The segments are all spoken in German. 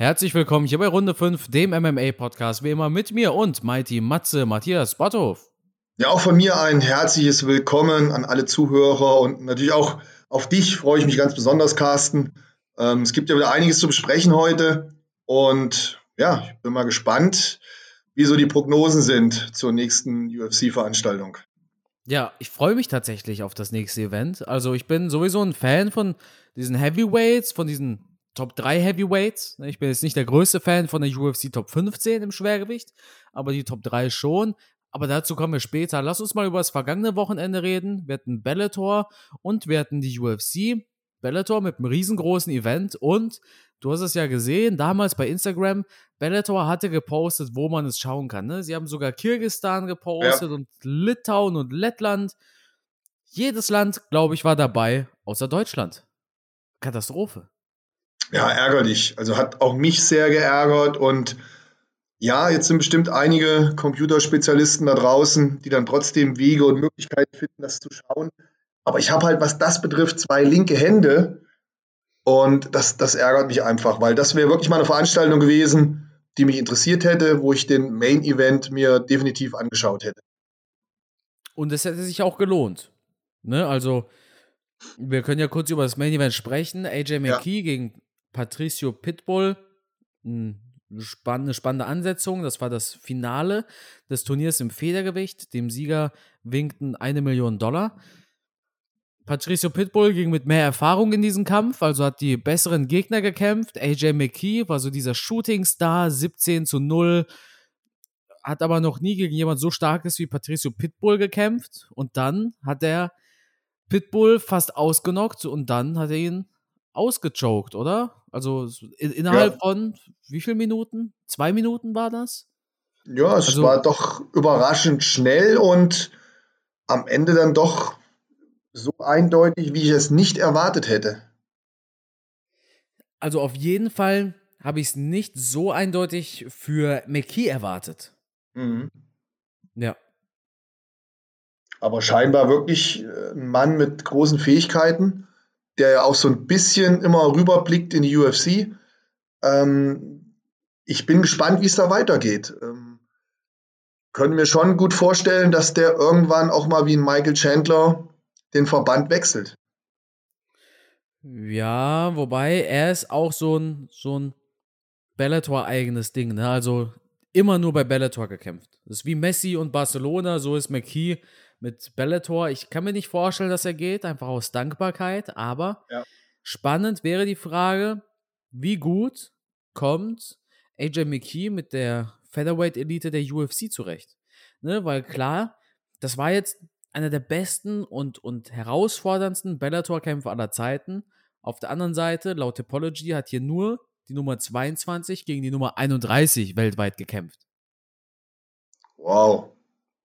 Herzlich willkommen hier bei Runde 5, dem MMA-Podcast, wie immer mit mir und Mighty Matze Matthias Botthof. Ja, auch von mir ein herzliches Willkommen an alle Zuhörer und natürlich auch auf dich freue ich mich ganz besonders, Carsten. Ähm, es gibt ja wieder einiges zu besprechen heute und ja, ich bin mal gespannt, wie so die Prognosen sind zur nächsten UFC-Veranstaltung. Ja, ich freue mich tatsächlich auf das nächste Event. Also ich bin sowieso ein Fan von diesen Heavyweights, von diesen Top 3 Heavyweights. Ich bin jetzt nicht der größte Fan von der UFC Top 15 im Schwergewicht, aber die Top 3 schon. Aber dazu kommen wir später. Lass uns mal über das vergangene Wochenende reden. Wir hatten Bellator und wir hatten die UFC. Bellator mit einem riesengroßen Event und du hast es ja gesehen, damals bei Instagram, Bellator hatte gepostet, wo man es schauen kann. Ne? Sie haben sogar Kirgistan gepostet ja. und Litauen und Lettland. Jedes Land, glaube ich, war dabei, außer Deutschland. Katastrophe. Ja, ärgerlich. Also hat auch mich sehr geärgert und ja, jetzt sind bestimmt einige Computerspezialisten da draußen, die dann trotzdem Wege und Möglichkeiten finden, das zu schauen. Aber ich habe halt, was das betrifft, zwei linke Hände und das, das ärgert mich einfach, weil das wäre wirklich mal eine Veranstaltung gewesen, die mich interessiert hätte, wo ich den Main Event mir definitiv angeschaut hätte. Und es hätte sich auch gelohnt. Ne? Also, wir können ja kurz über das Main Event sprechen. AJ McKee ja. gegen Patricio Pitbull. Eine spannende, Ansetzung. Das war das Finale des Turniers im Federgewicht. Dem Sieger winkten eine Million Dollar. Patricio Pitbull ging mit mehr Erfahrung in diesen Kampf, also hat die besseren Gegner gekämpft. AJ McKee war so dieser Shooting-Star, 17 zu 0, hat aber noch nie gegen jemand so starkes wie Patricio Pitbull gekämpft. Und dann hat er Pitbull fast ausgenockt und dann hat er ihn ausgechoked, oder? Also in, innerhalb ja. von wie viel Minuten? Zwei Minuten war das? Ja, es also, war doch überraschend schnell und am Ende dann doch so eindeutig, wie ich es nicht erwartet hätte. Also auf jeden Fall habe ich es nicht so eindeutig für McKee erwartet. Mhm. Ja. Aber scheinbar wirklich äh, ein Mann mit großen Fähigkeiten der ja auch so ein bisschen immer rüberblickt in die UFC. Ähm, ich bin gespannt, wie es da weitergeht. Ähm, können mir schon gut vorstellen, dass der irgendwann auch mal wie ein Michael Chandler den Verband wechselt. Ja, wobei er ist auch so ein, so ein Bellator-eigenes Ding, ne? Also immer nur bei Bellator gekämpft. Das ist wie Messi und Barcelona, so ist McKee mit Bellator. Ich kann mir nicht vorstellen, dass er geht, einfach aus Dankbarkeit. Aber ja. spannend wäre die Frage, wie gut kommt AJ McKee mit der Featherweight-Elite der UFC zurecht? Ne, weil klar, das war jetzt einer der besten und, und herausforderndsten Bellator-Kämpfe aller Zeiten. Auf der anderen Seite, laut Topology, hat hier nur die Nummer 22 gegen die Nummer 31 weltweit gekämpft. Wow,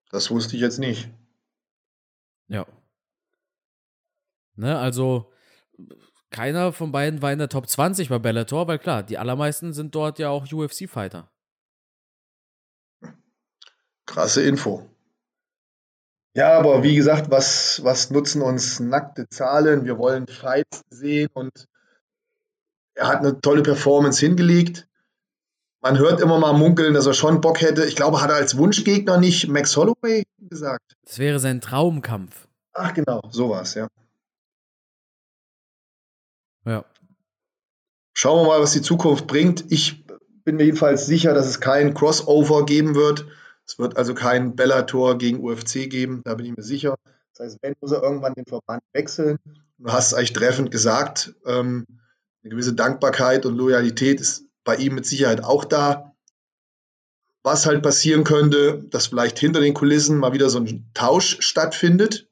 das wusste ich jetzt nicht. Ja. Ne, also keiner von beiden war in der Top 20 bei Bellator, weil klar, die allermeisten sind dort ja auch UFC-Fighter. Krasse Info. Ja, aber wie gesagt, was, was nutzen uns nackte Zahlen? Wir wollen Fights sehen und er hat eine tolle Performance hingelegt. Man hört immer mal munkeln, dass er schon Bock hätte. Ich glaube, hat er als Wunschgegner nicht Max Holloway gesagt. Das wäre sein Traumkampf. Ach genau, sowas, ja. Ja. Schauen wir mal, was die Zukunft bringt. Ich bin mir jedenfalls sicher, dass es kein Crossover geben wird. Es wird also kein Bellator gegen UFC geben, da bin ich mir sicher. Das heißt, wenn muss er irgendwann den Verband wechseln. Du hast es eigentlich treffend gesagt. Ähm, eine gewisse Dankbarkeit und Loyalität ist bei ihm mit Sicherheit auch da. Was halt passieren könnte, dass vielleicht hinter den Kulissen mal wieder so ein Tausch stattfindet,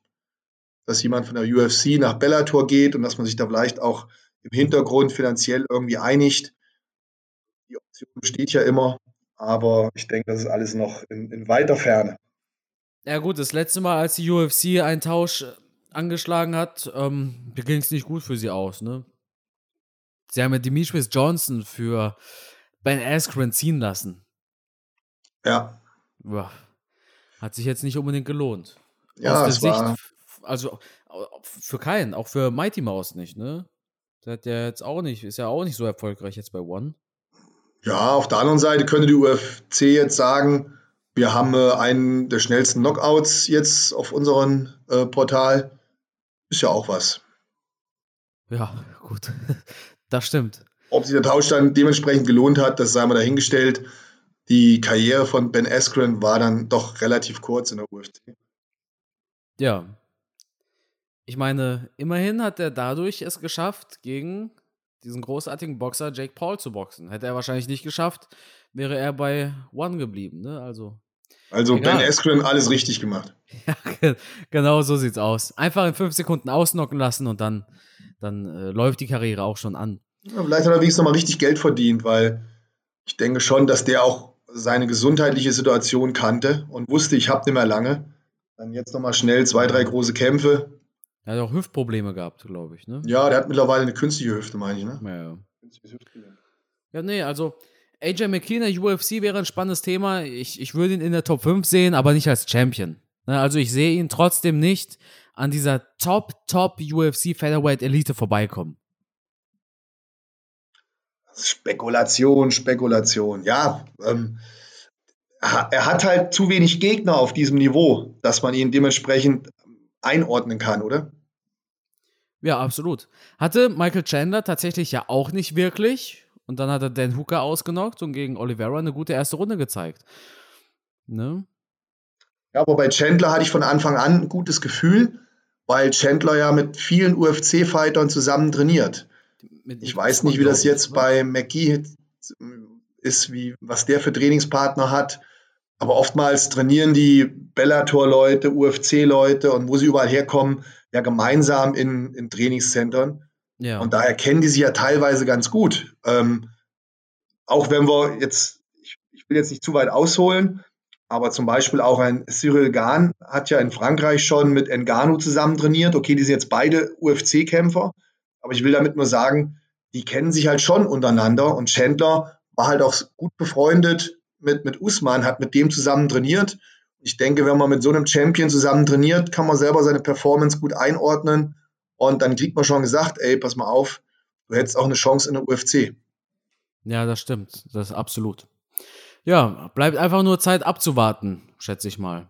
dass jemand von der UFC nach Bellator geht und dass man sich da vielleicht auch im Hintergrund finanziell irgendwie einigt. Die Option besteht ja immer, aber ich denke, das ist alles noch in, in weiter Ferne. Ja gut, das letzte Mal, als die UFC einen Tausch angeschlagen hat, ähm, ging es nicht gut für sie aus, ne? Sie haben ja Demetrius Johnson für Ben Askren ziehen lassen. Ja. Hat sich jetzt nicht unbedingt gelohnt. Ja, Aus der Sicht, also für keinen, auch für Mighty Mouse nicht, ne? Der hat ja jetzt auch nicht, ist ja auch nicht so erfolgreich jetzt bei One. Ja, auf der anderen Seite könnte die UFC jetzt sagen, wir haben äh, einen der schnellsten Knockouts jetzt auf unserem äh, Portal. Ist ja auch was. Ja, gut. Das stimmt. Ob sich der Tausch dann dementsprechend gelohnt hat, das sei mal dahingestellt. Die Karriere von Ben Askren war dann doch relativ kurz in der UFC. Ja. Ich meine, immerhin hat er dadurch es geschafft, gegen diesen großartigen Boxer Jake Paul zu boxen. Hätte er wahrscheinlich nicht geschafft, wäre er bei One geblieben. Ne? Also, also egal. Ben Askren alles richtig gemacht. Ja, genau so sieht's aus. Einfach in fünf Sekunden ausnocken lassen und dann, dann äh, läuft die Karriere auch schon an. Ja, vielleicht hat er wenigstens nochmal richtig Geld verdient, weil ich denke schon, dass der auch seine gesundheitliche Situation kannte und wusste, ich habe nicht mehr lange. Dann jetzt nochmal schnell zwei, drei große Kämpfe. Er hat auch Hüftprobleme gehabt, glaube ich, ne? Ja, der hat mittlerweile eine künstliche Hüfte, meine ich, ne? Ja, ja. Ja, nee, also AJ der UFC wäre ein spannendes Thema. Ich, ich würde ihn in der Top 5 sehen, aber nicht als Champion. Ne, also ich sehe ihn trotzdem nicht an dieser Top, Top UFC Featherweight Elite vorbeikommen. Spekulation, Spekulation. Ja, ähm, er hat halt zu wenig Gegner auf diesem Niveau, dass man ihn dementsprechend einordnen kann, oder? Ja, absolut. Hatte Michael Chandler tatsächlich ja auch nicht wirklich. Und dann hat er Dan Hooker ausgenockt und gegen Oliveira eine gute erste Runde gezeigt. Ne? Ja, aber bei Chandler hatte ich von Anfang an ein gutes Gefühl, weil Chandler ja mit vielen UFC-Fightern zusammen trainiert ich weiß nicht, wie das jetzt bei McGee ist, wie, was der für Trainingspartner hat. Aber oftmals trainieren die Bellator-Leute, UFC-Leute und wo sie überall herkommen, ja gemeinsam in, in Trainingszentren. Ja. Und daher kennen die sich ja teilweise ganz gut. Ähm, auch wenn wir jetzt, ich, ich, will jetzt nicht zu weit ausholen, aber zum Beispiel auch ein Cyril Gahn hat ja in Frankreich schon mit Engano zusammen trainiert. Okay, die sind jetzt beide UFC-Kämpfer, aber ich will damit nur sagen, die kennen sich halt schon untereinander und Chandler war halt auch gut befreundet mit, mit Usman, hat mit dem zusammen trainiert. Ich denke, wenn man mit so einem Champion zusammen trainiert, kann man selber seine Performance gut einordnen und dann kriegt man schon gesagt, ey, pass mal auf, du hättest auch eine Chance in der UFC. Ja, das stimmt, das ist absolut. Ja, bleibt einfach nur Zeit abzuwarten, schätze ich mal.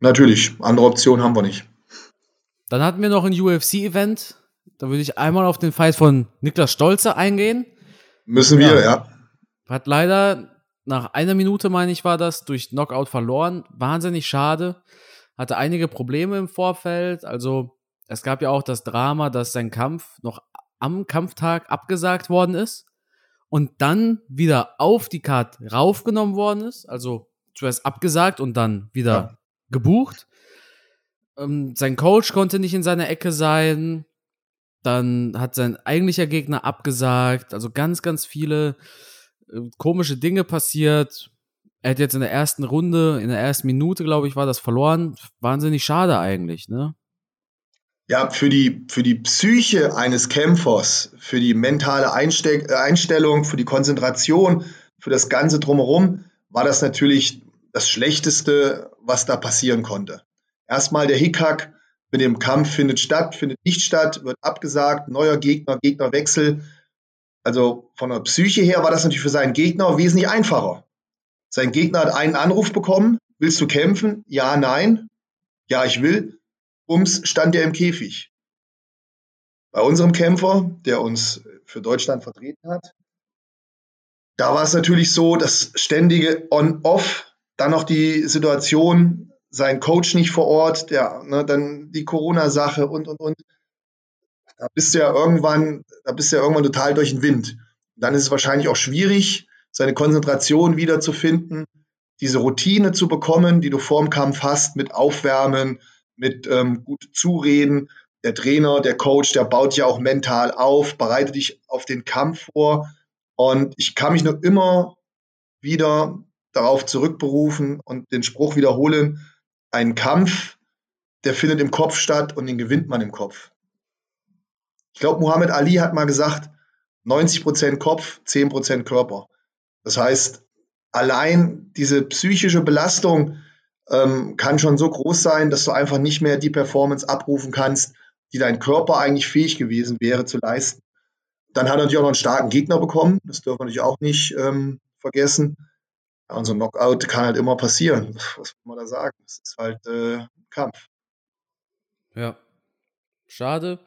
Natürlich, andere Optionen haben wir nicht. Dann hatten wir noch ein UFC-Event, da würde ich einmal auf den Fight von Niklas Stolze eingehen. Müssen wir, ja. ja. Hat leider nach einer Minute, meine ich, war das, durch Knockout verloren. Wahnsinnig schade. Hatte einige Probleme im Vorfeld. Also, es gab ja auch das Drama, dass sein Kampf noch am Kampftag abgesagt worden ist und dann wieder auf die Karte raufgenommen worden ist. Also, zuerst abgesagt und dann wieder ja. gebucht. Ähm, sein Coach konnte nicht in seiner Ecke sein. Dann hat sein eigentlicher Gegner abgesagt. Also ganz, ganz viele komische Dinge passiert. Er hat jetzt in der ersten Runde, in der ersten Minute, glaube ich, war das verloren. Wahnsinnig schade eigentlich, ne? Ja, für die, für die Psyche eines Kämpfers, für die mentale Einste Einstellung, für die Konzentration, für das Ganze drumherum, war das natürlich das Schlechteste, was da passieren konnte. Erstmal der Hickhack, mit dem Kampf findet statt, findet nicht statt, wird abgesagt, neuer Gegner, Gegnerwechsel. Also von der Psyche her war das natürlich für seinen Gegner wesentlich einfacher. Sein Gegner hat einen Anruf bekommen, willst du kämpfen? Ja, nein. Ja, ich will. Ums stand er im Käfig. Bei unserem Kämpfer, der uns für Deutschland vertreten hat, da war es natürlich so, das ständige On-Off, dann noch die Situation, sein Coach nicht vor Ort, der, ne, dann die Corona-Sache und, und, und. Da bist du ja irgendwann, da bist du ja irgendwann total durch den Wind. dann ist es wahrscheinlich auch schwierig, seine Konzentration wiederzufinden, diese Routine zu bekommen, die du vorm Kampf hast, mit Aufwärmen, mit ähm, gut Zureden. Der Trainer, der Coach, der baut ja auch mental auf, bereitet dich auf den Kampf vor. Und ich kann mich nur immer wieder darauf zurückberufen und den Spruch wiederholen, ein Kampf, der findet im Kopf statt und den gewinnt man im Kopf. Ich glaube, Muhammad Ali hat mal gesagt, 90% Kopf, 10% Körper. Das heißt, allein diese psychische Belastung ähm, kann schon so groß sein, dass du einfach nicht mehr die Performance abrufen kannst, die dein Körper eigentlich fähig gewesen wäre zu leisten. dann hat er natürlich auch noch einen starken Gegner bekommen. Das dürfen wir natürlich auch nicht ähm, vergessen. Ja, und so ein Knockout kann halt immer passieren. Was will man da sagen? Es ist halt äh, Kampf. Ja. Schade.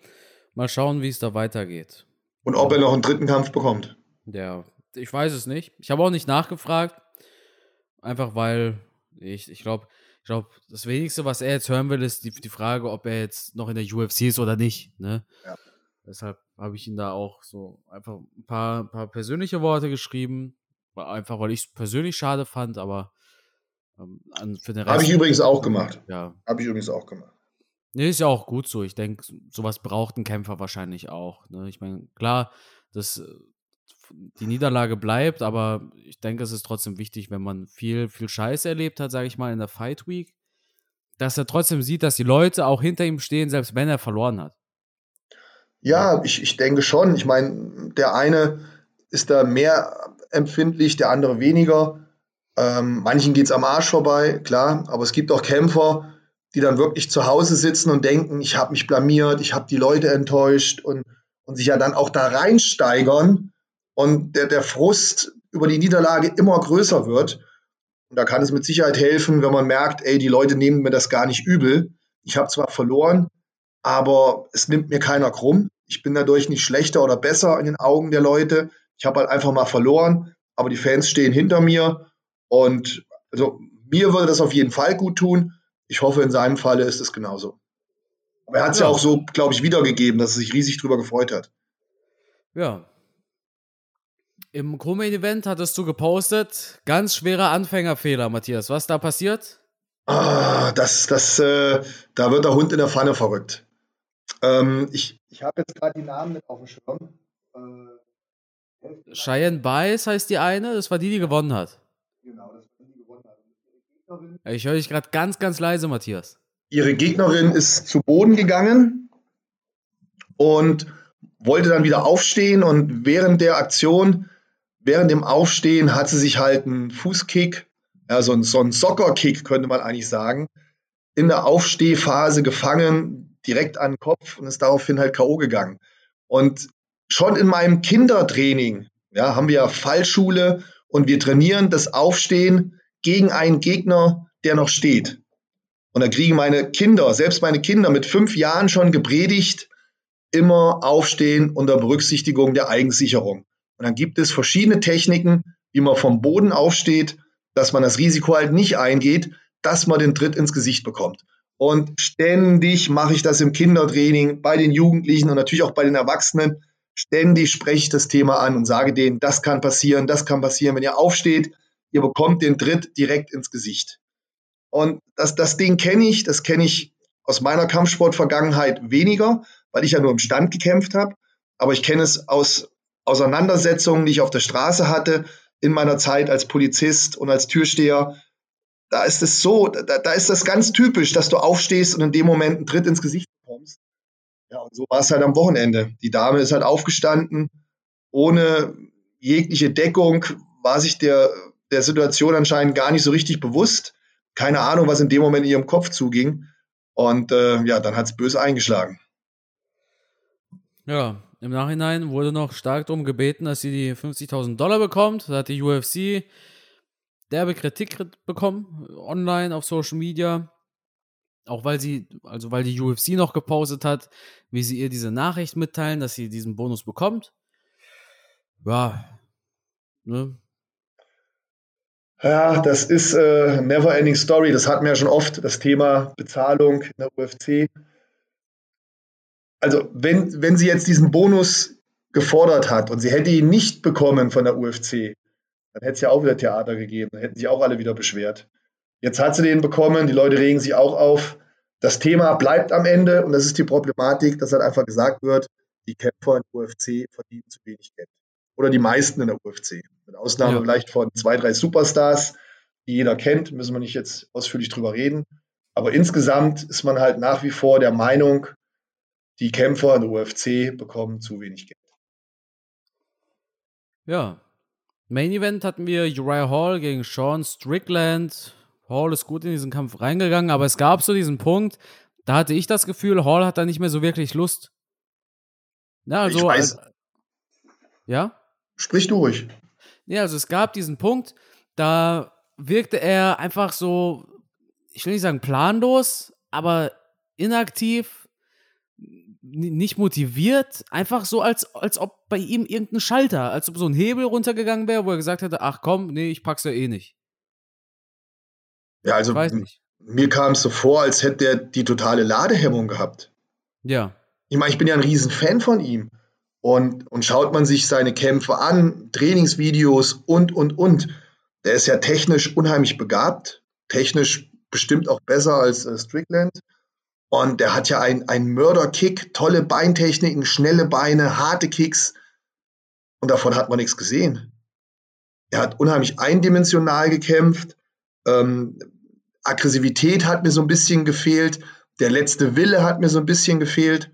Mal schauen, wie es da weitergeht. Und ob er noch einen dritten Kampf bekommt. Ja, ich weiß es nicht. Ich habe auch nicht nachgefragt. Einfach weil ich, ich glaube, ich glaube, das Wenigste, was er jetzt hören will, ist die, die Frage, ob er jetzt noch in der UFC ist oder nicht. Ne? Ja. Deshalb habe ich ihn da auch so einfach ein paar, ein paar persönliche Worte geschrieben. Einfach weil ich es persönlich schade fand, aber ähm, für den Rest. Habe ich übrigens auch gemacht. Ja. Habe ich übrigens auch gemacht. Nee, ist ja auch gut so. Ich denke, sowas braucht ein Kämpfer wahrscheinlich auch. Ne? Ich meine, klar, das, äh, die Niederlage bleibt, aber ich denke, es ist trotzdem wichtig, wenn man viel, viel Scheiß erlebt hat, sage ich mal, in der Fight Week, dass er trotzdem sieht, dass die Leute auch hinter ihm stehen, selbst wenn er verloren hat. Ja, ich, ich denke schon. Ich meine, der eine ist da mehr empfindlich, der andere weniger. Ähm, manchen geht es am Arsch vorbei, klar, aber es gibt auch Kämpfer, die dann wirklich zu Hause sitzen und denken, ich habe mich blamiert, ich habe die Leute enttäuscht und, und sich ja dann auch da reinsteigern und der, der Frust über die Niederlage immer größer wird. Und da kann es mit Sicherheit helfen, wenn man merkt, ey, die Leute nehmen mir das gar nicht übel. Ich habe zwar verloren, aber es nimmt mir keiner krumm. Ich bin dadurch nicht schlechter oder besser in den Augen der Leute. Ich habe halt einfach mal verloren, aber die Fans stehen hinter mir. Und also mir würde das auf jeden Fall gut tun. Ich hoffe, in seinem Falle ist es genauso. Aber er hat es ja. ja. auch so, glaube ich, wiedergegeben, dass er sich riesig drüber gefreut hat. Ja. Im Co-Main-Event hattest du gepostet, ganz schwerer Anfängerfehler, Matthias. Was da passiert? Ah, das, das, äh, da wird der Hund in der Pfanne verrückt. Ähm, ich ich habe jetzt gerade die Namen nicht auf dem Schirm. Äh, Cheyenne Bice heißt die eine, das war die, die gewonnen hat. Genau, das war die, die gewonnen hat. Ich höre dich gerade ganz, ganz leise, Matthias. Ihre Gegnerin ist zu Boden gegangen und wollte dann wieder aufstehen und während der Aktion, während dem Aufstehen hat sie sich halt einen Fußkick, ja, so ein, so ein Soccer-Kick könnte man eigentlich sagen, in der Aufstehphase gefangen, direkt an den Kopf und ist daraufhin halt K.O. gegangen. Und schon in meinem Kindertraining, ja, haben wir Fallschule und wir trainieren das Aufstehen gegen einen Gegner, der noch steht. Und da kriegen meine Kinder, selbst meine Kinder mit fünf Jahren schon gepredigt, immer aufstehen unter Berücksichtigung der Eigensicherung. Und dann gibt es verschiedene Techniken, wie man vom Boden aufsteht, dass man das Risiko halt nicht eingeht, dass man den Tritt ins Gesicht bekommt. Und ständig mache ich das im Kindertraining, bei den Jugendlichen und natürlich auch bei den Erwachsenen. Ständig spreche ich das Thema an und sage denen, das kann passieren, das kann passieren. Wenn ihr aufsteht, ihr bekommt den Tritt direkt ins Gesicht. Und das, das Ding kenne ich, das kenne ich aus meiner Kampfsportvergangenheit weniger, weil ich ja nur im Stand gekämpft habe. Aber ich kenne es aus Auseinandersetzungen, die ich auf der Straße hatte, in meiner Zeit als Polizist und als Türsteher. Da ist es so, da, da ist das ganz typisch, dass du aufstehst und in dem Moment einen Tritt ins Gesicht bekommst. Ja, und so war es halt am Wochenende. Die Dame ist halt aufgestanden, ohne jegliche Deckung, war sich der der Situation anscheinend gar nicht so richtig bewusst. Keine Ahnung, was in dem Moment in ihrem Kopf zuging. Und äh, ja, dann hat es böse eingeschlagen. Ja, im Nachhinein wurde noch stark darum gebeten, dass sie die 50.000 Dollar bekommt. Da hat die UFC derbe Kritik bekommen, online, auf Social Media. Auch weil sie, also weil die UFC noch gepostet hat, wie sie ihr diese Nachricht mitteilen, dass sie diesen Bonus bekommt. Ja, ne, ja, das ist äh, never ending story. Das hatten wir ja schon oft, das Thema Bezahlung in der UFC. Also, wenn, wenn sie jetzt diesen Bonus gefordert hat und sie hätte ihn nicht bekommen von der UFC, dann hätte es ja auch wieder Theater gegeben. Dann hätten sich auch alle wieder beschwert. Jetzt hat sie den bekommen, die Leute regen sich auch auf. Das Thema bleibt am Ende und das ist die Problematik, dass halt einfach gesagt wird, die Kämpfer in der UFC verdienen zu wenig Geld oder die meisten in der UFC. Mit Ausnahme ja. vielleicht von zwei, drei Superstars, die jeder kennt, müssen wir nicht jetzt ausführlich drüber reden. Aber insgesamt ist man halt nach wie vor der Meinung, die Kämpfer in der UFC bekommen zu wenig Geld. Ja. Main Event hatten wir Uriah Hall gegen Sean Strickland. Hall ist gut in diesen Kampf reingegangen, aber es gab so diesen Punkt, da hatte ich das Gefühl, Hall hat da nicht mehr so wirklich Lust. Ja, also, ich weiß, Ja? Sprich durch. Ja, also es gab diesen Punkt, da wirkte er einfach so, ich will nicht sagen planlos, aber inaktiv, nicht motiviert, einfach so, als, als ob bei ihm irgendein Schalter, als ob so ein Hebel runtergegangen wäre, wo er gesagt hätte, ach komm, nee, ich pack's ja eh nicht. Ja, also mir kam es so vor, als hätte er die totale Ladehemmung gehabt. Ja. Ich meine, ich bin ja ein Riesenfan von ihm. Und, und schaut man sich seine Kämpfe an, Trainingsvideos und, und, und. Der ist ja technisch unheimlich begabt. Technisch bestimmt auch besser als äh, Strickland. Und der hat ja einen Mörderkick, tolle Beintechniken, schnelle Beine, harte Kicks. Und davon hat man nichts gesehen. Er hat unheimlich eindimensional gekämpft. Ähm, Aggressivität hat mir so ein bisschen gefehlt. Der letzte Wille hat mir so ein bisschen gefehlt.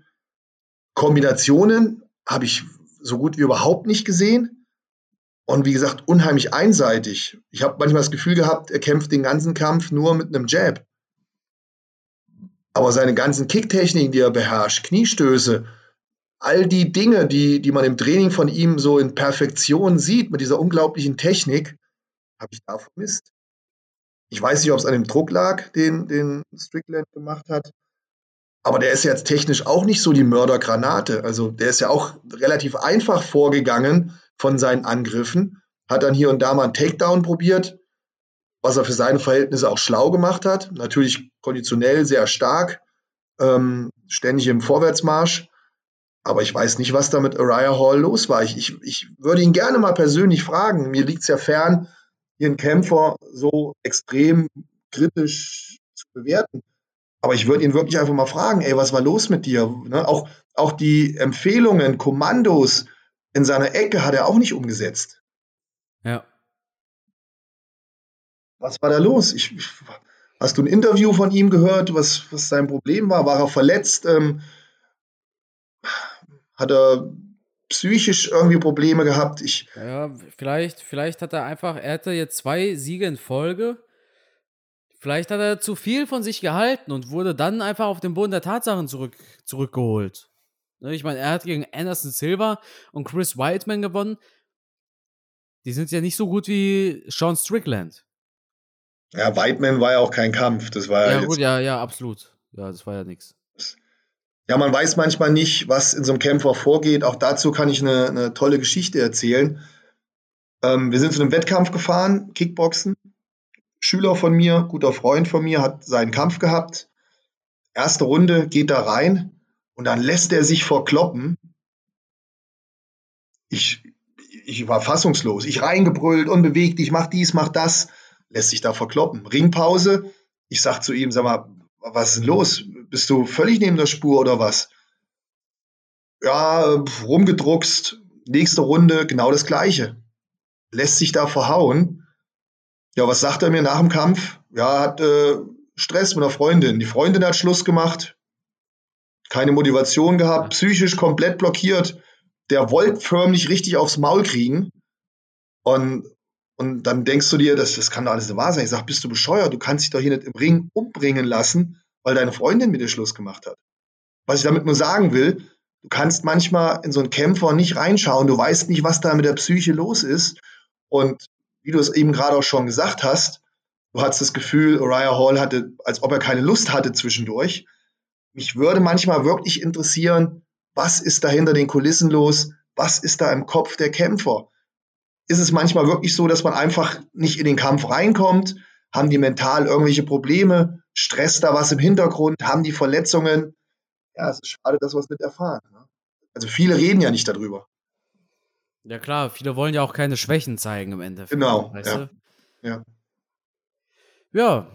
Kombinationen habe ich so gut wie überhaupt nicht gesehen. Und wie gesagt, unheimlich einseitig. Ich habe manchmal das Gefühl gehabt, er kämpft den ganzen Kampf nur mit einem Jab. Aber seine ganzen Kicktechniken, die er beherrscht, Kniestöße, all die Dinge, die, die man im Training von ihm so in Perfektion sieht, mit dieser unglaublichen Technik, habe ich da vermisst. Ich weiß nicht, ob es an dem Druck lag, den, den Strickland gemacht hat. Aber der ist jetzt technisch auch nicht so die Mördergranate. Also der ist ja auch relativ einfach vorgegangen von seinen Angriffen. Hat dann hier und da mal einen Takedown probiert, was er für seine Verhältnisse auch schlau gemacht hat. Natürlich konditionell sehr stark, ähm, ständig im Vorwärtsmarsch. Aber ich weiß nicht, was da mit Uriah Hall los war. Ich, ich, ich würde ihn gerne mal persönlich fragen. Mir liegt es ja fern, ihren Kämpfer so extrem kritisch zu bewerten. Aber ich würde ihn wirklich einfach mal fragen, ey, was war los mit dir? Ne? Auch, auch die Empfehlungen, Kommandos in seiner Ecke hat er auch nicht umgesetzt. Ja. Was war da los? Ich, ich, hast du ein Interview von ihm gehört, was, was sein Problem war? War er verletzt? Ähm, hat er psychisch irgendwie Probleme gehabt. Ich ja, vielleicht, vielleicht hat er einfach, er hatte jetzt zwei Siege in Folge. Vielleicht hat er zu viel von sich gehalten und wurde dann einfach auf den Boden der Tatsachen zurück, zurückgeholt. Ne, ich meine, er hat gegen Anderson Silva und Chris Whiteman gewonnen. Die sind ja nicht so gut wie Sean Strickland. Ja, Whiteman war ja auch kein Kampf. Das war ja, ja gut, ja, ja, absolut. Ja, das war ja nichts. Ja, man weiß manchmal nicht, was in so einem Kämpfer vorgeht. Auch dazu kann ich eine, eine tolle Geschichte erzählen. Ähm, wir sind zu einem Wettkampf gefahren, Kickboxen. Schüler von mir, guter Freund von mir, hat seinen Kampf gehabt. Erste Runde geht da rein und dann lässt er sich verkloppen. Ich, ich war fassungslos. Ich reingebrüllt, unbewegt, ich mach dies, mach das. Lässt sich da verkloppen. Ringpause. Ich sag zu ihm, sag mal, was ist denn los? Bist du völlig neben der Spur oder was? Ja, rumgedruckst, nächste Runde, genau das Gleiche. Lässt sich da verhauen. Ja, was sagt er mir nach dem Kampf? Ja, hat äh, Stress mit einer Freundin. Die Freundin hat Schluss gemacht, keine Motivation gehabt, psychisch komplett blockiert. Der wollte förmlich richtig aufs Maul kriegen. Und, und dann denkst du dir, das, das kann doch alles so wahr sein. Ich sag, bist du bescheuert? Du kannst dich doch hier nicht im Ring umbringen lassen, weil deine Freundin mit dir Schluss gemacht hat. Was ich damit nur sagen will, du kannst manchmal in so einen Kämpfer nicht reinschauen, du weißt nicht, was da mit der Psyche los ist. Und wie du es eben gerade auch schon gesagt hast, du hattest das Gefühl, Uriah Hall hatte, als ob er keine Lust hatte zwischendurch. Mich würde manchmal wirklich interessieren, was ist da hinter den Kulissen los? Was ist da im Kopf der Kämpfer? Ist es manchmal wirklich so, dass man einfach nicht in den Kampf reinkommt? Haben die mental irgendwelche Probleme? stresst da was im Hintergrund, haben die Verletzungen. Ja, es ist schade, dass wir es nicht erfahren. Ne? Also viele reden ja nicht darüber. Ja klar, viele wollen ja auch keine Schwächen zeigen im Endeffekt. Genau. Ja. ja. ja.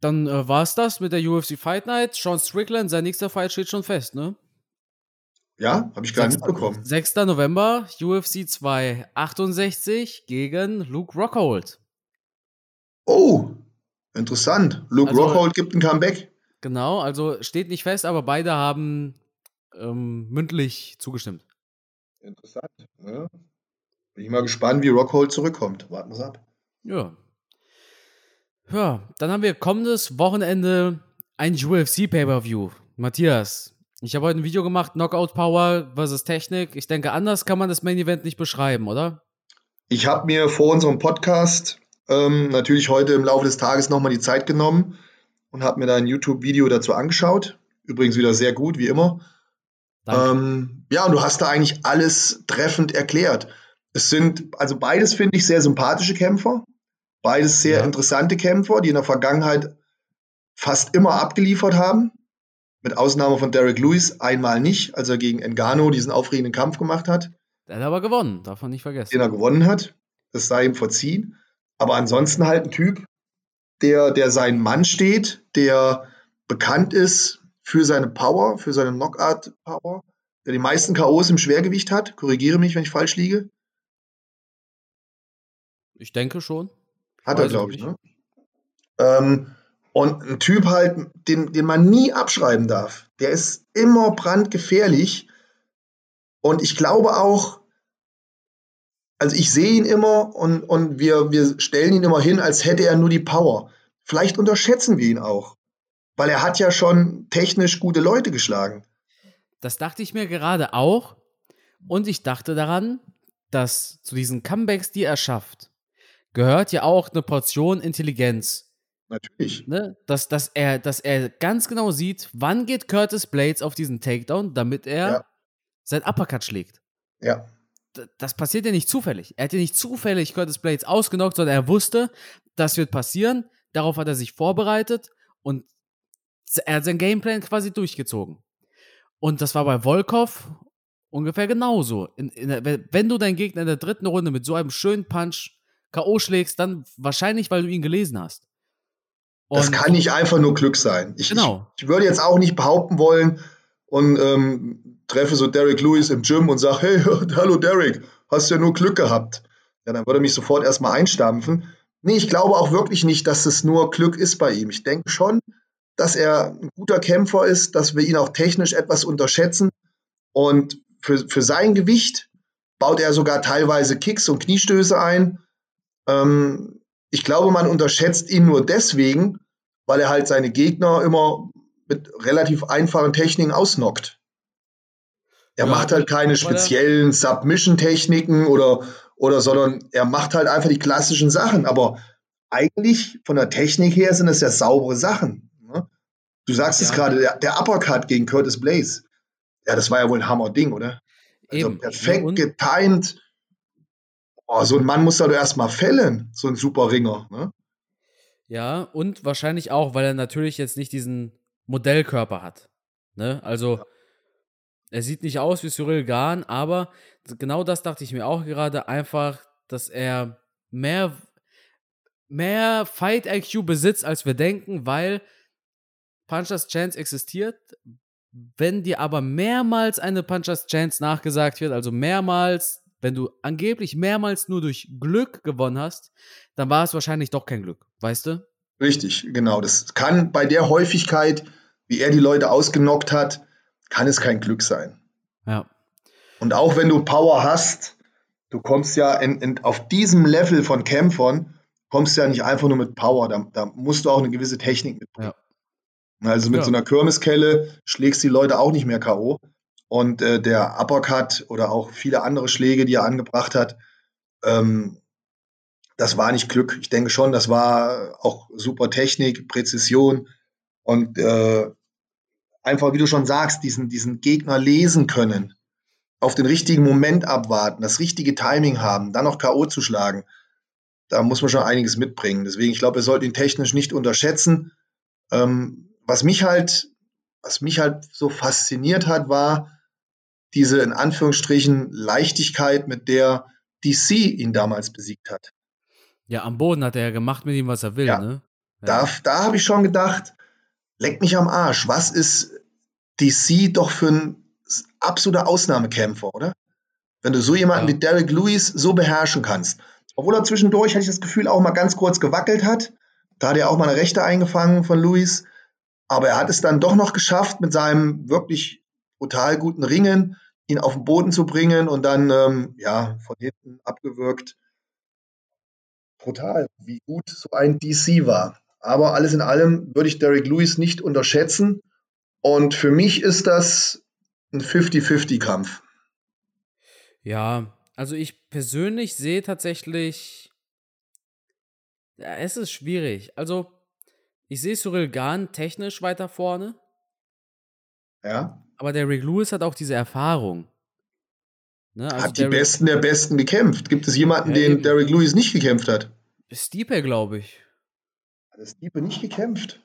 dann äh, war es das mit der UFC Fight Night. Sean Strickland, sein nächster Fight steht schon fest, ne? Ja, habe ich gar nicht mitbekommen. 6. November, UFC 268 gegen Luke Rockhold. Oh, Interessant. Luke also, Rockhold gibt ein Comeback. Genau, also steht nicht fest, aber beide haben ähm, mündlich zugestimmt. Interessant. Ja. Bin ich mal gespannt, wie Rockhold zurückkommt. Warten wir es ab. Ja. Ja, dann haben wir kommendes Wochenende ein UFC Pay-Per-View. Matthias, Ich habe heute ein Video gemacht, Knockout Power versus Technik. Ich denke, anders kann man das Main Event nicht beschreiben, oder? Ich habe mir vor unserem Podcast ähm, natürlich heute im Laufe des Tages nochmal die Zeit genommen und habe mir da ein YouTube-Video dazu angeschaut. Übrigens wieder sehr gut, wie immer. Ähm, ja, und du hast da eigentlich alles treffend erklärt. Es sind, also beides finde ich sehr sympathische Kämpfer. Beides sehr ja. interessante Kämpfer, die in der Vergangenheit fast immer abgeliefert haben. Mit Ausnahme von Derek Lewis einmal nicht, als er gegen Engano diesen aufregenden Kampf gemacht hat. Der hat aber gewonnen, darf man nicht vergessen. Den er gewonnen hat. Das sei ihm verziehen. Aber ansonsten halt ein Typ, der, der seinen Mann steht, der bekannt ist für seine Power, für seine Knockout-Power, der die meisten K.O.s im Schwergewicht hat. Korrigiere mich, wenn ich falsch liege. Ich denke schon. Hat er, glaube ich, ne? Ähm, und ein Typ halt, den, den man nie abschreiben darf. Der ist immer brandgefährlich. Und ich glaube auch, also ich sehe ihn immer und, und wir, wir stellen ihn immer hin, als hätte er nur die Power. Vielleicht unterschätzen wir ihn auch. Weil er hat ja schon technisch gute Leute geschlagen. Das dachte ich mir gerade auch. Und ich dachte daran, dass zu diesen Comebacks, die er schafft, gehört ja auch eine Portion Intelligenz. Natürlich. Ne? Dass, dass, er, dass er ganz genau sieht, wann geht Curtis Blades auf diesen Takedown, damit er ja. sein Uppercut schlägt. Ja. Das passiert ja nicht zufällig. Er hat ja nicht zufällig Curtis Blades ausgenockt, sondern er wusste, das wird passieren. Darauf hat er sich vorbereitet und er hat sein Gameplan quasi durchgezogen. Und das war bei Volkov ungefähr genauso. In, in der, wenn du deinen Gegner in der dritten Runde mit so einem schönen Punch K.O. schlägst, dann wahrscheinlich, weil du ihn gelesen hast. Und das kann nicht einfach nur Glück sein. Ich, genau. ich, ich würde jetzt auch nicht behaupten wollen und ähm, treffe so Derek Lewis im Gym und sage, hey, hallo Derek, hast du ja nur Glück gehabt. Ja, dann würde er mich sofort erstmal einstampfen. Nee, ich glaube auch wirklich nicht, dass es nur Glück ist bei ihm. Ich denke schon, dass er ein guter Kämpfer ist, dass wir ihn auch technisch etwas unterschätzen. Und für, für sein Gewicht baut er sogar teilweise Kicks und Kniestöße ein. Ähm, ich glaube, man unterschätzt ihn nur deswegen, weil er halt seine Gegner immer mit relativ einfachen Techniken ausnockt. Er ja, macht halt keine speziellen Submission-Techniken oder, oder, sondern er macht halt einfach die klassischen Sachen. Aber eigentlich von der Technik her sind es ja saubere Sachen. Du sagst ja. es gerade, der, der, Uppercut gegen Curtis Blaze. Ja, das war ja wohl ein Hammer-Ding, oder? Also Eben. perfekt ja, getimed Oh, so ein Mann muss er doch erstmal fällen, so ein super Ringer. Ne? Ja, und wahrscheinlich auch, weil er natürlich jetzt nicht diesen Modellkörper hat. Ne? Also, ja. er sieht nicht aus wie Cyril Gahn, aber genau das dachte ich mir auch gerade, einfach, dass er mehr, mehr Fight-IQ besitzt, als wir denken, weil Punchers Chance existiert. Wenn dir aber mehrmals eine Punchers Chance nachgesagt wird, also mehrmals wenn du angeblich mehrmals nur durch Glück gewonnen hast, dann war es wahrscheinlich doch kein Glück, weißt du? Richtig, genau. Das kann bei der Häufigkeit, wie er die Leute ausgenockt hat, kann es kein Glück sein. Ja. Und auch wenn du Power hast, du kommst ja in, in, auf diesem Level von Kämpfern, kommst du ja nicht einfach nur mit Power, da, da musst du auch eine gewisse Technik mitbringen. Ja. Also mit ja. so einer Kirmeskelle schlägst die Leute auch nicht mehr K.O. Und äh, der Uppercut oder auch viele andere Schläge, die er angebracht hat, ähm, das war nicht Glück. Ich denke schon, das war auch super Technik, Präzision und äh, einfach, wie du schon sagst, diesen, diesen Gegner lesen können, auf den richtigen Moment abwarten, das richtige Timing haben, dann noch K.O. zu schlagen. Da muss man schon einiges mitbringen. Deswegen, ich glaube, wir sollten ihn technisch nicht unterschätzen. Ähm, was mich halt, was mich halt so fasziniert hat, war, diese in Anführungsstrichen Leichtigkeit, mit der DC ihn damals besiegt hat. Ja, am Boden hat er ja gemacht mit ihm, was er will, ja. ne? Ja. Da, da habe ich schon gedacht, leck mich am Arsch. Was ist DC doch für ein absoluter Ausnahmekämpfer, oder? Wenn du so jemanden ja. wie Derek Lewis so beherrschen kannst. Obwohl er zwischendurch, hatte ich das Gefühl, auch mal ganz kurz gewackelt hat. Da hat er auch mal eine Rechte eingefangen von Lewis. Aber er hat es dann doch noch geschafft, mit seinem wirklich brutal guten Ringen, ihn auf den Boden zu bringen und dann ähm, ja von hinten abgewürgt. Brutal, wie gut so ein DC war. Aber alles in allem würde ich Derek Lewis nicht unterschätzen. Und für mich ist das ein 50-50-Kampf. Ja, also ich persönlich sehe tatsächlich, ja, es ist schwierig. Also ich sehe Cyril Gahn technisch weiter vorne. Ja. Aber der Rick Lewis hat auch diese Erfahrung. Ne? Also hat die Besten der Besten gekämpft. Gibt es jemanden, ja, den. Derek Lewis nicht gekämpft hat? Stipe, glaube ich. Hat Stipe nicht gekämpft?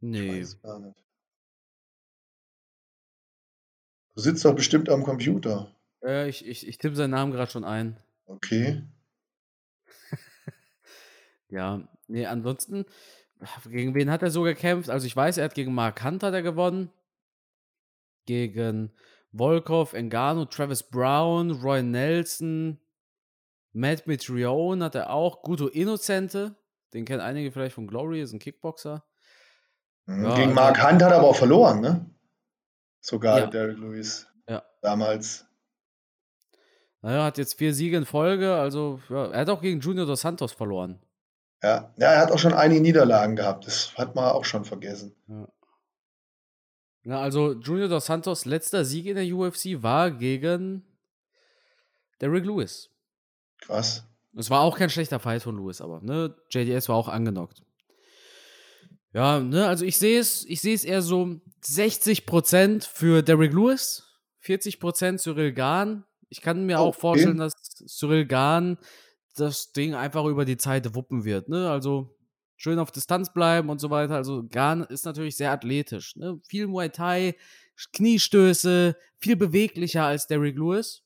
Nee. Du sitzt doch bestimmt am Computer. Ja, ich, ich, ich tippe seinen Namen gerade schon ein. Okay. ja, nee, ansonsten, gegen wen hat er so gekämpft? Also ich weiß, er hat gegen Mark Hunter der gewonnen. Gegen Volkov, Engano, Travis Brown, Roy Nelson, Matt Mitrione hat er auch. Guto Innocente, den kennen einige vielleicht von Glory, ist ein Kickboxer. Mhm, ja, gegen also, Mark Hunt hat er aber auch verloren, ne? Sogar ja. Derek Lewis. Ja. Damals. Naja, hat jetzt vier Siege in Folge, also ja, er hat auch gegen Junior dos Santos verloren. Ja. ja, er hat auch schon einige Niederlagen gehabt, das hat man auch schon vergessen. Ja. Ja, also Junior dos Santos letzter Sieg in der UFC war gegen Derrick Lewis. Krass. Es war auch kein schlechter Fight von Lewis, aber ne, JDS war auch angenockt. Ja, ne, also ich sehe es, ich sehe es eher so 60% für Derrick Lewis, 40% Cyril Gahn. Ich kann mir okay. auch vorstellen, dass Cyril Gahn das Ding einfach über die Zeit wuppen wird, ne? Also schön auf Distanz bleiben und so weiter. Also Gan ist natürlich sehr athletisch. Ne? Viel Muay Thai, Kniestöße, viel beweglicher als Derrick Lewis.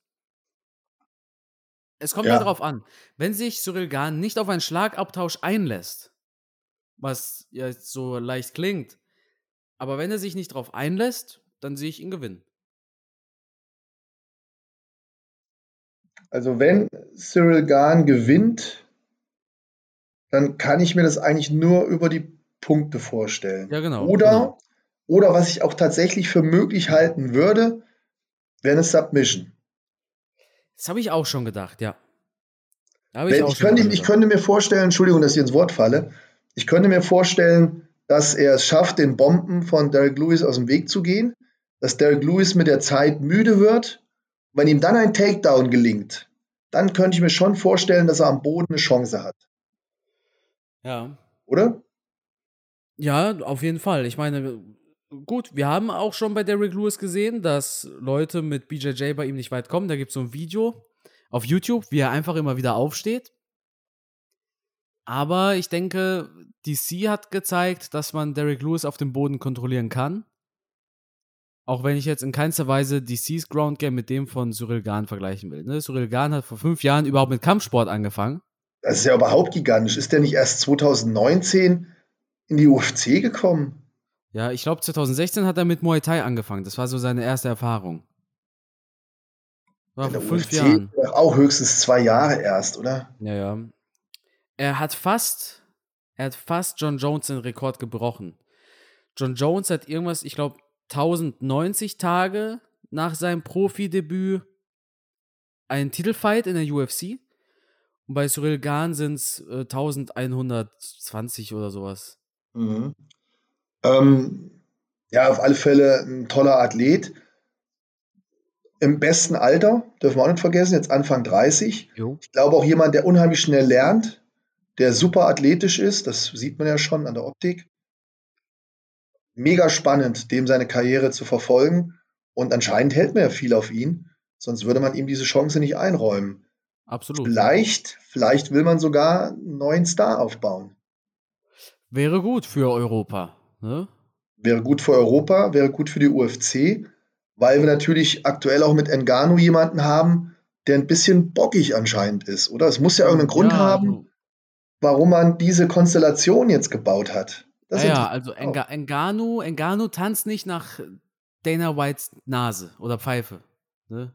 Es kommt ja. darauf an, wenn sich Cyril Gahn nicht auf einen Schlagabtausch einlässt, was ja so leicht klingt, aber wenn er sich nicht darauf einlässt, dann sehe ich ihn gewinnen. Also wenn Cyril Gahn gewinnt, dann kann ich mir das eigentlich nur über die Punkte vorstellen. Ja, genau. Oder, genau. oder was ich auch tatsächlich für möglich halten würde, wäre eine Submission. Das habe ich auch schon gedacht, ja. Ich, ich, könnte, ich könnte mir vorstellen, Entschuldigung, dass ich ins Wort falle, ich könnte mir vorstellen, dass er es schafft, den Bomben von Derek Lewis aus dem Weg zu gehen, dass Derek Lewis mit der Zeit müde wird. Wenn ihm dann ein Takedown gelingt, dann könnte ich mir schon vorstellen, dass er am Boden eine Chance hat. Ja. Oder? Ja, auf jeden Fall. Ich meine, gut, wir haben auch schon bei Derrick Lewis gesehen, dass Leute mit BJJ bei ihm nicht weit kommen. Da gibt es so ein Video auf YouTube, wie er einfach immer wieder aufsteht. Aber ich denke, DC hat gezeigt, dass man Derrick Lewis auf dem Boden kontrollieren kann. Auch wenn ich jetzt in keinster Weise DCs Ground Game mit dem von Cyril Gahn vergleichen will. Ne? Cyril Gahn hat vor fünf Jahren überhaupt mit Kampfsport angefangen. Das ist ja überhaupt gigantisch. Ist der nicht erst 2019 in die UFC gekommen? Ja, ich glaube 2016 hat er mit Muay Thai angefangen. Das war so seine erste Erfahrung. War vor fünf UFC Jahren. Auch höchstens zwei Jahre erst, oder? Ja, ja. Er hat fast, er hat fast John Jones den Rekord gebrochen. John Jones hat irgendwas, ich glaube, 1090 Tage nach seinem Profidebüt einen Titelfight in der UFC. Und bei Cyril Gahn sind es äh, 1120 oder sowas. Mhm. Ähm, ja, auf alle Fälle ein toller Athlet. Im besten Alter, dürfen wir auch nicht vergessen, jetzt Anfang 30. Jo. Ich glaube auch jemand, der unheimlich schnell lernt, der super athletisch ist, das sieht man ja schon an der Optik. Mega spannend, dem seine Karriere zu verfolgen. Und anscheinend hält man ja viel auf ihn, sonst würde man ihm diese Chance nicht einräumen. Absolut. Vielleicht, vielleicht will man sogar einen neuen Star aufbauen. Wäre gut für Europa. Ne? Wäre gut für Europa, wäre gut für die UFC, weil wir natürlich aktuell auch mit Engano jemanden haben, der ein bisschen bockig anscheinend ist, oder? Es muss ja irgendeinen Grund ja, haben, warum man diese Konstellation jetzt gebaut hat. Das ja, ja also Enga Engano, Engano tanzt nicht nach Dana Whites Nase oder Pfeife. Ne?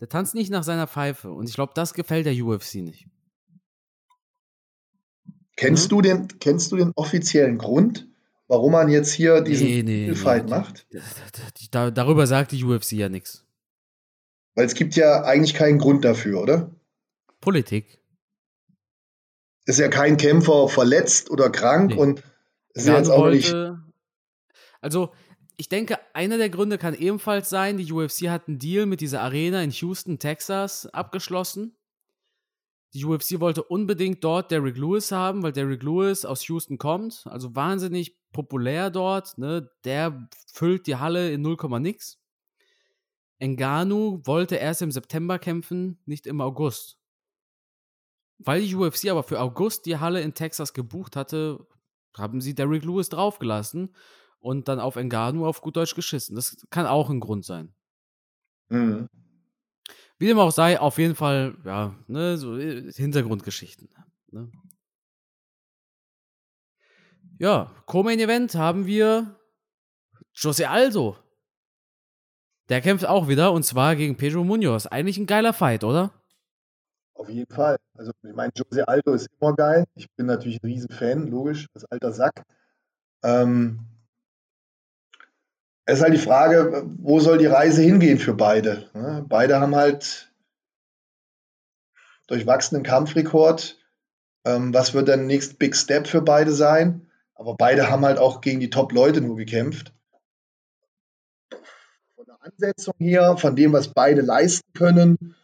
Der tanzt nicht nach seiner Pfeife. Und ich glaube, das gefällt der UFC nicht. Kennst, mhm. du den, kennst du den offiziellen Grund, warum man jetzt hier diesen nee, nee, Fight nee. macht? Da, darüber sagt die UFC ja nichts. Weil es gibt ja eigentlich keinen Grund dafür, oder? Politik. Ist ja kein Kämpfer verletzt oder krank und ist ja jetzt auch nicht. Also, ich denke, einer der Gründe kann ebenfalls sein, die UFC hat einen Deal mit dieser Arena in Houston, Texas abgeschlossen. Die UFC wollte unbedingt dort Derrick Lewis haben, weil Derrick Lewis aus Houston kommt, also wahnsinnig populär dort. Ne? Der füllt die Halle in 0, nix. Enganu wollte erst im September kämpfen, nicht im August. Weil die UFC aber für August die Halle in Texas gebucht hatte, haben sie Derrick Lewis draufgelassen und dann auf Enganu auf gut Deutsch geschissen. Das kann auch ein Grund sein. Mhm. Wie dem auch sei, auf jeden Fall, ja, ne, so äh, Hintergrundgeschichten. Ne? Ja, Co-Main Event haben wir Jose Aldo. Der kämpft auch wieder und zwar gegen Pedro Munoz. Eigentlich ein geiler Fight, oder? Auf jeden Fall. Also, ich meine, Jose Aldo ist immer geil. Ich bin natürlich ein Riesenfan, logisch, als alter Sack. Ähm, es ist halt die Frage, wo soll die Reise hingehen für beide? Ne? Beide haben halt durchwachsenen Kampfrekord. Ähm, was wird der Next Big Step für beide sein? Aber beide haben halt auch gegen die Top-Leute nur gekämpft. Von der Ansetzung her, von dem, was beide leisten können,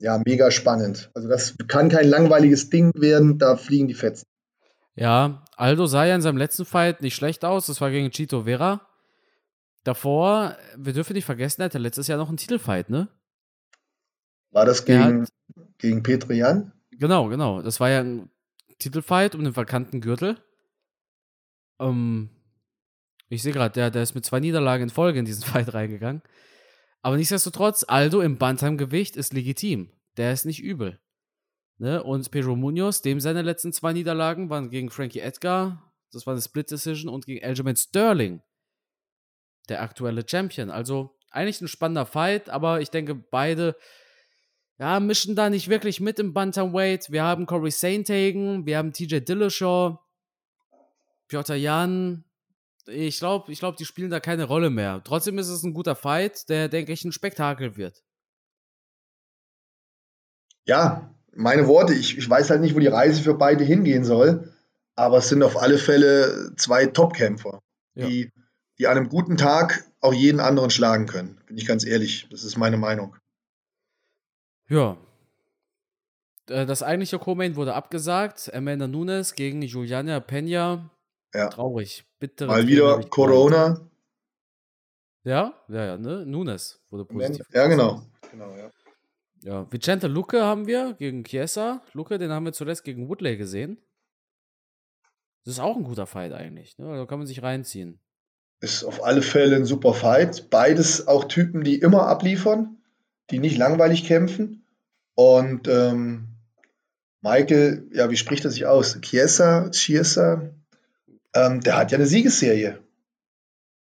ja, mega spannend. Also das kann kein langweiliges Ding werden, da fliegen die Fetzen. Ja, Aldo sah ja in seinem letzten Fight nicht schlecht aus. Das war gegen Chito Vera. Davor, wir dürfen nicht vergessen, er hatte letztes Jahr noch einen Titelfight, ne? War das gegen, hat, gegen Petrian? Genau, genau. Das war ja ein Titelfight um den vakanten Gürtel. Ähm, ich sehe gerade, der, der ist mit zwei Niederlagen in Folge in diesen Fight reingegangen. Aber nichtsdestotrotz, Aldo im Bantamgewicht ist legitim. Der ist nicht übel. Ne? Und Pedro Munoz, dem seine letzten zwei Niederlagen waren gegen Frankie Edgar, das war eine Split Decision, und gegen Aljamain Sterling der aktuelle Champion. Also eigentlich ein spannender Fight, aber ich denke, beide ja, mischen da nicht wirklich mit im Bantamweight. Wir haben Corey Sainthagen, wir haben TJ Dillashaw, Piotr Jan. Ich glaube, ich glaub, die spielen da keine Rolle mehr. Trotzdem ist es ein guter Fight, der, denke ich, ein Spektakel wird. Ja, meine Worte. Ich, ich weiß halt nicht, wo die Reise für beide hingehen soll. Aber es sind auf alle Fälle zwei Top-Kämpfer, ja. die die an einem guten Tag auch jeden anderen schlagen können. Bin ich ganz ehrlich. Das ist meine Meinung. Ja. Äh, das eigentliche Co-Main wurde abgesagt. Amanda Nunes gegen Juliana Peña. Ja. Traurig. Bitte. Mal wieder Corona. Ja, ja, ja, ne? Nunes wurde positiv. Ja, genau. Genau, ja. Ja, Vicente Luque haben wir gegen Chiesa. Luque, den haben wir zuletzt gegen Woodley gesehen. Das ist auch ein guter Fight eigentlich. Ne? Da kann man sich reinziehen. Ist auf alle Fälle ein super Fight. Beides auch Typen, die immer abliefern, die nicht langweilig kämpfen. Und ähm, Michael, ja, wie spricht er sich aus? Chiesa, Chiesa, ähm, der hat ja eine Siegesserie.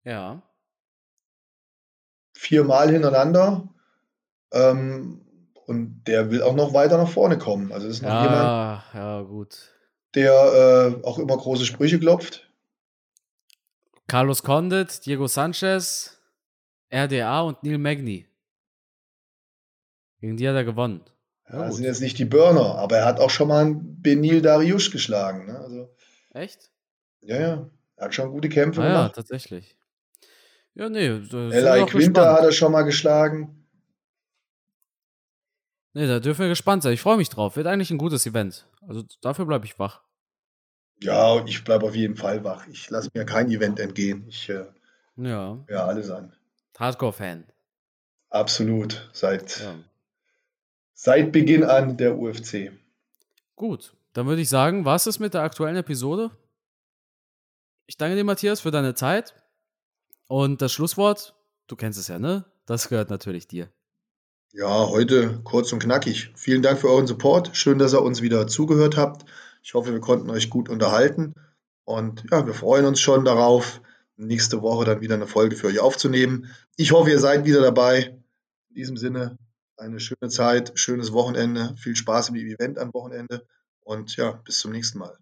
Ja. Viermal hintereinander. Ähm, und der will auch noch weiter nach vorne kommen. Also ist noch ja, jemand, ja, gut. der äh, auch immer große Sprüche klopft. Carlos Condit, Diego Sanchez, RDA und Neil Magny. Gegen die hat er gewonnen. Ja, das sind jetzt nicht die Burner, aber er hat auch schon mal einen Benil Dariush geschlagen. Ne? Also, Echt? Ja, ja. Er hat schon gute Kämpfe ah, gemacht. Ja, tatsächlich. Ja, nee. Eli Quinter hat er schon mal geschlagen. Nee, da dürfen wir gespannt sein. Ich freue mich drauf. Wird eigentlich ein gutes Event. Also dafür bleibe ich wach. Ja, ich bleibe auf jeden Fall wach. Ich lasse mir kein Event entgehen. Ich äh, ja. ja alles an. Hardcore-Fan. Absolut. Seit, ja. seit Beginn an der UFC. Gut, dann würde ich sagen, was ist mit der aktuellen Episode? Ich danke dir, Matthias, für deine Zeit. Und das Schlusswort, du kennst es ja, ne? Das gehört natürlich dir. Ja, heute kurz und knackig. Vielen Dank für euren Support. Schön, dass ihr uns wieder zugehört habt. Ich hoffe, wir konnten euch gut unterhalten. Und ja, wir freuen uns schon darauf, nächste Woche dann wieder eine Folge für euch aufzunehmen. Ich hoffe, ihr seid wieder dabei. In diesem Sinne, eine schöne Zeit, schönes Wochenende, viel Spaß im Event am Wochenende und ja, bis zum nächsten Mal.